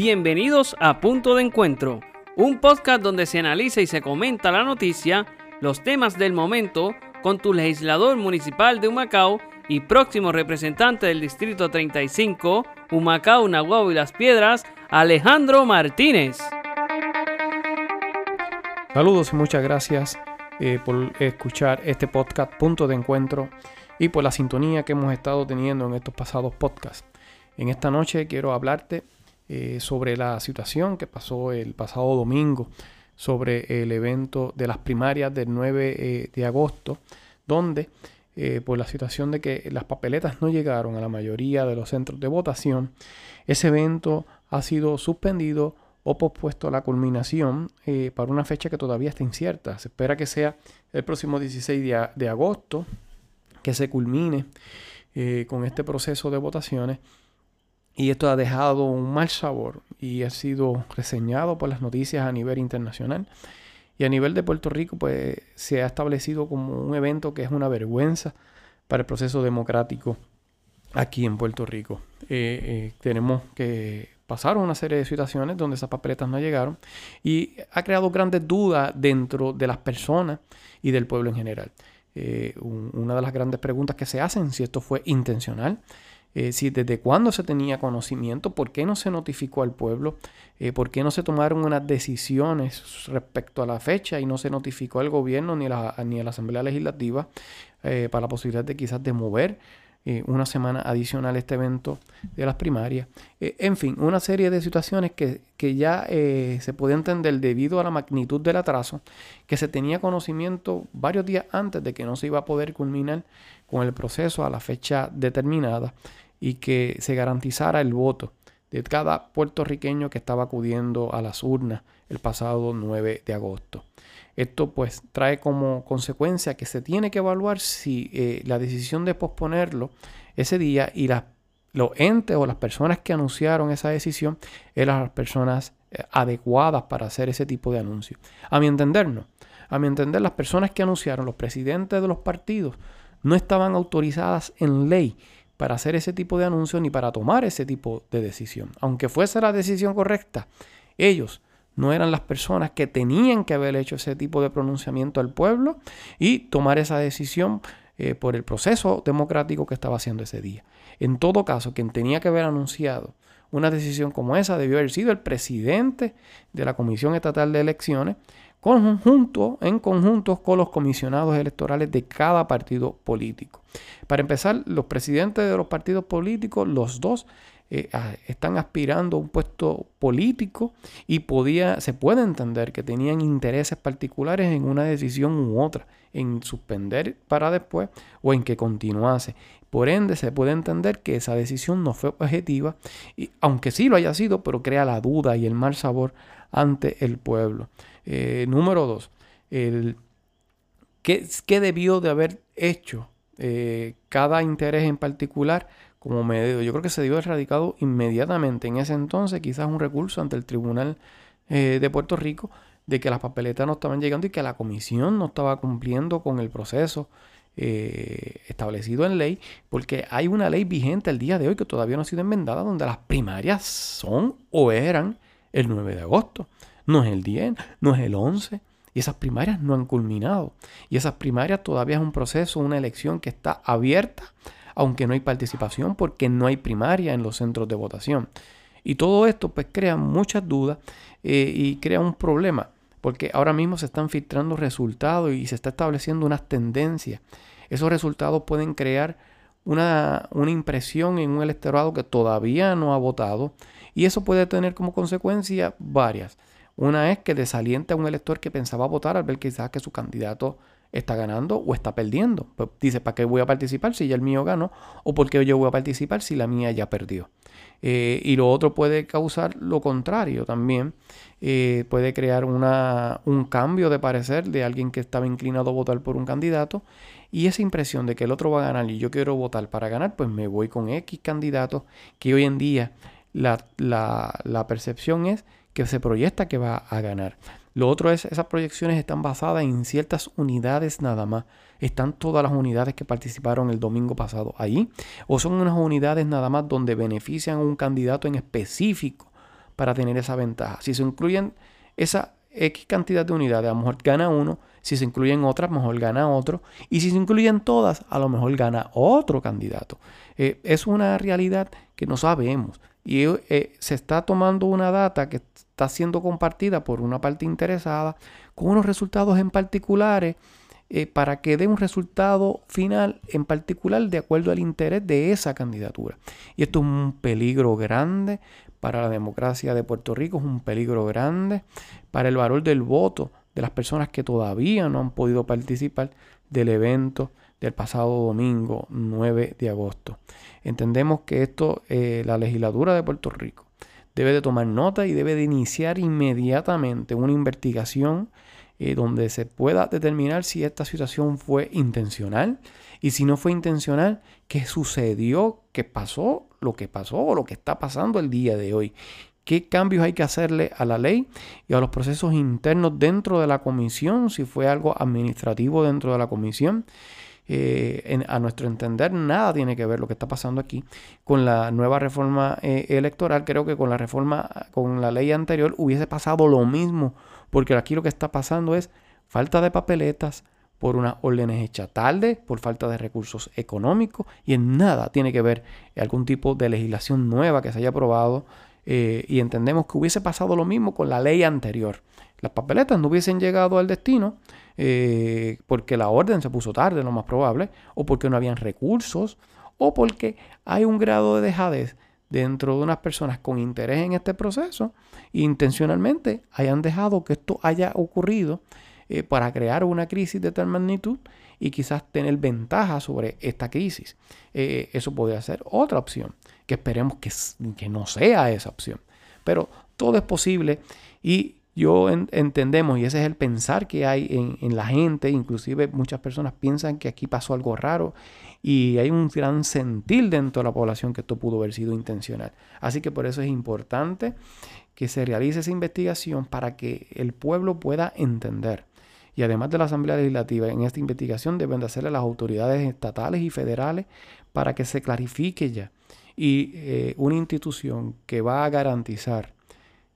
Bienvenidos a Punto de Encuentro, un podcast donde se analiza y se comenta la noticia, los temas del momento, con tu legislador municipal de Humacao y próximo representante del Distrito 35, Humacao, Nahuatl y Las Piedras, Alejandro Martínez. Saludos y muchas gracias eh, por escuchar este podcast Punto de Encuentro y por la sintonía que hemos estado teniendo en estos pasados podcasts. En esta noche quiero hablarte eh, sobre la situación que pasó el pasado domingo sobre el evento de las primarias del 9 eh, de agosto, donde por la situación de que las papeletas no llegaron a la mayoría de los centros de votación, ese evento ha sido suspendido o pospuesto la culminación eh, para una fecha que todavía está incierta. Se espera que sea el próximo 16 de, agosto que se culmine eh, con este proceso de votaciones. Y esto ha dejado un mal sabor y ha sido reseñado por las noticias a nivel internacional. Y a nivel de Puerto Rico, pues se ha establecido como un evento que es una vergüenza para el proceso democrático aquí en Puerto Rico. Eh, tenemos que pasaron una serie de situaciones donde esas papeletas no llegaron y ha creado grandes dudas dentro de las personas y del pueblo en general. Eh, una de las grandes preguntas que se hacen, si esto fue intencional, eh, si desde cuándo se tenía conocimiento, por qué no se notificó al pueblo, eh, por qué no se tomaron unas decisiones respecto a la fecha y no se notificó al gobierno ni a la, ni a la Asamblea Legislativa para la posibilidad de quizás de mover eh, una semana adicional este evento de las primarias. Eh, en fin, una serie de situaciones que, ya eh, se puede entender debido a la magnitud del atraso, que se tenía conocimiento varios días antes de que no se iba a poder culminar con el proceso a la fecha determinada y que se garantizara el voto de cada puertorriqueño que estaba acudiendo a las urnas el pasado 9 de agosto. Esto pues trae como consecuencia que se tiene que evaluar si eh, la decisión de posponerlo ese día y los entes o las personas que anunciaron esa decisión eran las personas eh, adecuadas para hacer ese tipo de anuncio. A mi entender no. A mi entender las personas que anunciaron, los presidentes de los partidos, no estaban autorizadas en ley para hacer ese tipo de anuncio ni para tomar ese tipo de decisión. Aunque fuese la decisión correcta, ellos no eran las personas que tenían que haber hecho ese tipo de pronunciamiento al pueblo y tomar esa decisión eh, por el proceso democrático que estaba haciendo ese día. En todo caso, quien tenía que haber anunciado una decisión como esa debió haber sido el presidente de la Comisión Estatal de Elecciones, conjunto, en conjunto con los comisionados electorales de cada partido político. Para empezar, los presidentes de los partidos políticos, los dos, eh, están aspirando a un puesto político y podía, se puede entender que tenían intereses particulares en una decisión u otra, en suspender para después o en que continuase. Por ende, se puede entender que esa decisión no fue objetiva, y, aunque sí lo haya sido, pero crea la duda y el mal sabor ante el pueblo. Eh, número dos, el, ¿qué, debió de haber hecho eh, cada interés en particular como medio. Yo creo que se dio erradicado inmediatamente en ese entonces, quizás un recurso ante el Tribunal eh, de Puerto Rico de que las papeletas no estaban llegando y que la comisión no estaba cumpliendo con el proceso eh, establecido en ley, porque hay una ley vigente el día de hoy que todavía no ha sido enmendada, donde las primarias son o eran el 9 de agosto. No es el 10, no es el 11. Y esas primarias no han culminado. Y esas primarias todavía es un proceso, una elección que está abierta aunque no hay participación porque no hay primaria en los centros de votación. Y todo esto pues crea muchas dudas eh, y crea un problema, porque ahora mismo se están filtrando resultados y se está estableciendo unas tendencias. Esos resultados pueden crear una, una impresión en un electorado que todavía no ha votado y eso puede tener como consecuencia varias. Una es que desalienta a un elector que pensaba votar al ver quizás que su candidato está ganando o está perdiendo. Pues dice, ¿para qué voy a participar si ya el mío ganó? ¿O por qué yo voy a participar si la mía ya perdió? Eh, y lo otro puede causar lo contrario también. Eh, puede crear una, un cambio de parecer de alguien que estaba inclinado a votar por un candidato y esa impresión de que el otro va a ganar y yo quiero votar para ganar, pues me voy con X candidato que hoy en día la, la, la percepción es que se proyecta que va a ganar. Lo otro es, esas proyecciones están basadas en ciertas unidades nada más. Están todas las unidades que participaron el domingo pasado ahí. O son unas unidades nada más donde benefician a un candidato en específico para tener esa ventaja. Si se incluyen esa X cantidad de unidades, a lo mejor gana uno. Si se incluyen otras, mejor gana otro. Y si se incluyen todas, a lo mejor gana otro candidato. Eh, es una realidad que no sabemos. Y eh, se está tomando una data que está siendo compartida por una parte interesada con unos resultados en particulares eh, para que dé un resultado final en particular de acuerdo al interés de esa candidatura. Y esto es un peligro grande para la democracia de Puerto Rico, es un peligro grande para el valor del voto de las personas que todavía no han podido participar del evento del pasado domingo 9 de agosto. Entendemos que esto, eh, la legislatura de Puerto Rico debe de tomar nota y debe de iniciar inmediatamente una investigación eh, donde se pueda determinar si esta situación fue intencional y si no fue intencional, qué sucedió, qué pasó, lo que pasó o lo que está pasando el día de hoy. ¿Qué cambios hay que hacerle a la ley y a los procesos internos dentro de la comisión? Si fue algo administrativo dentro de la comisión. Eh, a nuestro entender, nada tiene que ver lo que está pasando aquí con la nueva reforma eh, electoral. Creo que con la reforma, con la ley anterior, hubiese pasado lo mismo, porque aquí lo que está pasando es falta de papeletas, por unas órdenes hechas tarde, por falta de recursos económicos y en nada tiene que ver algún tipo de legislación nueva que se haya aprobado eh, y entendemos que hubiese pasado lo mismo con la ley anterior. Las papeletas no hubiesen llegado al destino eh, porque la orden se puso tarde, lo más probable, o porque no habían recursos, o porque hay un grado de dejadez dentro de unas personas con interés en este proceso e intencionalmente hayan dejado que esto haya ocurrido eh, para crear una crisis de tal magnitud y quizás tener ventaja sobre esta crisis. Eh, eso podría ser otra opción, que esperemos que, que, no sea esa opción. Pero todo es posible y yo entendemos, y ese es el pensar que hay en, la gente, inclusive muchas personas piensan que aquí pasó algo raro y hay un gran sentir dentro de la población que esto pudo haber sido intencional. Así que por eso es importante que se realice esa investigación para que el pueblo pueda entender y además de la Asamblea Legislativa, en esta investigación deben de hacerle las autoridades estatales y federales para que se clarifique ya. Y eh, una institución que va a garantizar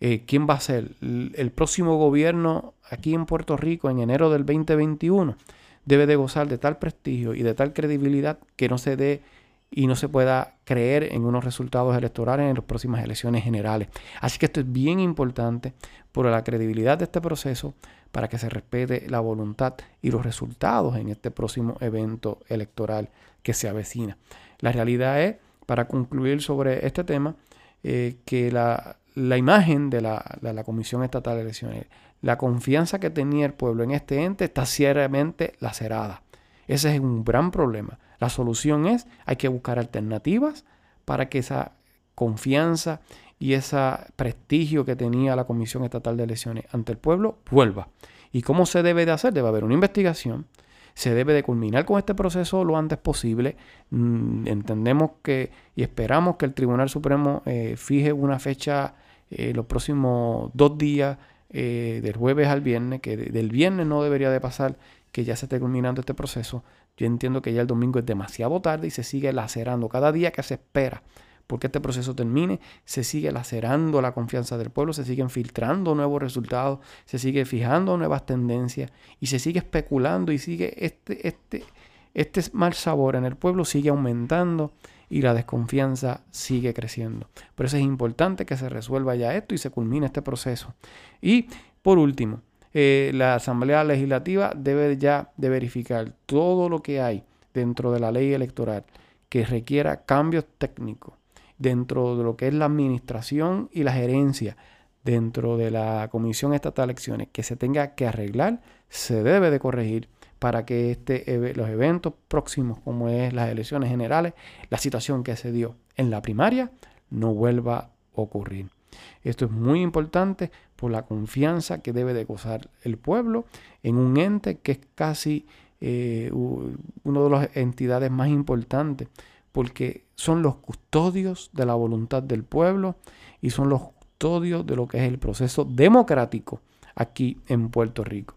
eh, quién va a ser el, próximo gobierno aquí en Puerto Rico en enero del 2021 debe de gozar de tal prestigio y de tal credibilidad que no se dé y no se pueda creer en unos resultados electorales en las próximas elecciones generales. Así que esto es bien importante por la credibilidad de este proceso, para que se respete la voluntad y los resultados en este próximo evento electoral que se avecina. La realidad es, para concluir sobre este tema, eh, que la, imagen de la, la, Comisión Estatal de Elecciones, la confianza que tenía el pueblo en este ente está seriamente lacerada. Ese es un gran problema. La solución es, hay que buscar alternativas para que esa confianza y ese prestigio que tenía la Comisión Estatal de Elecciones ante el pueblo vuelva. ¿Y cómo se debe de hacer? Debe haber una investigación, se debe de culminar con este proceso lo antes posible. Mm, entendemos que y esperamos que el Tribunal Supremo eh, fije una fecha eh, los próximos dos días, eh, del jueves al viernes, que del viernes no debería de pasar que ya se esté culminando este proceso. Yo entiendo que ya el domingo es demasiado tarde y se sigue lacerando cada día que se espera porque este proceso termine, se sigue lacerando la confianza del pueblo, se siguen filtrando nuevos resultados, se sigue fijando nuevas tendencias y se sigue especulando y sigue este, este, este mal sabor en el pueblo sigue aumentando y la desconfianza sigue creciendo. Por eso es importante que se resuelva ya esto y se culmine este proceso. Y por último, eh, la Asamblea Legislativa debe ya de verificar todo lo que hay dentro de la ley electoral que requiera cambios técnicos dentro de lo que es la administración y la gerencia dentro de la Comisión Estatal de Elecciones que se tenga que arreglar, se debe de corregir para que este, los eventos próximos, como es las elecciones generales, la situación que se dio en la primaria, no vuelva a ocurrir. Esto es muy importante por la confianza que debe de gozar el pueblo en un ente que es casi eh, una de las entidades más importantes porque son los custodios de la voluntad del pueblo y son los custodios de lo que es el proceso democrático aquí en Puerto Rico.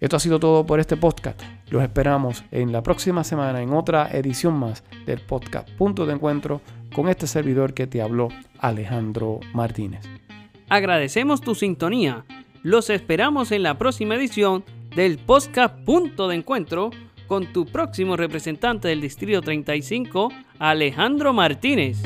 Esto ha sido todo por este podcast. Los esperamos en la próxima semana en otra edición más del podcast Punto de Encuentro con este servidor que te habló, Alejandro Martínez. Agradecemos tu sintonía. Los esperamos en la próxima edición del podcast Punto de Encuentro con tu próximo representante del Distrito 35, Alejandro Martínez.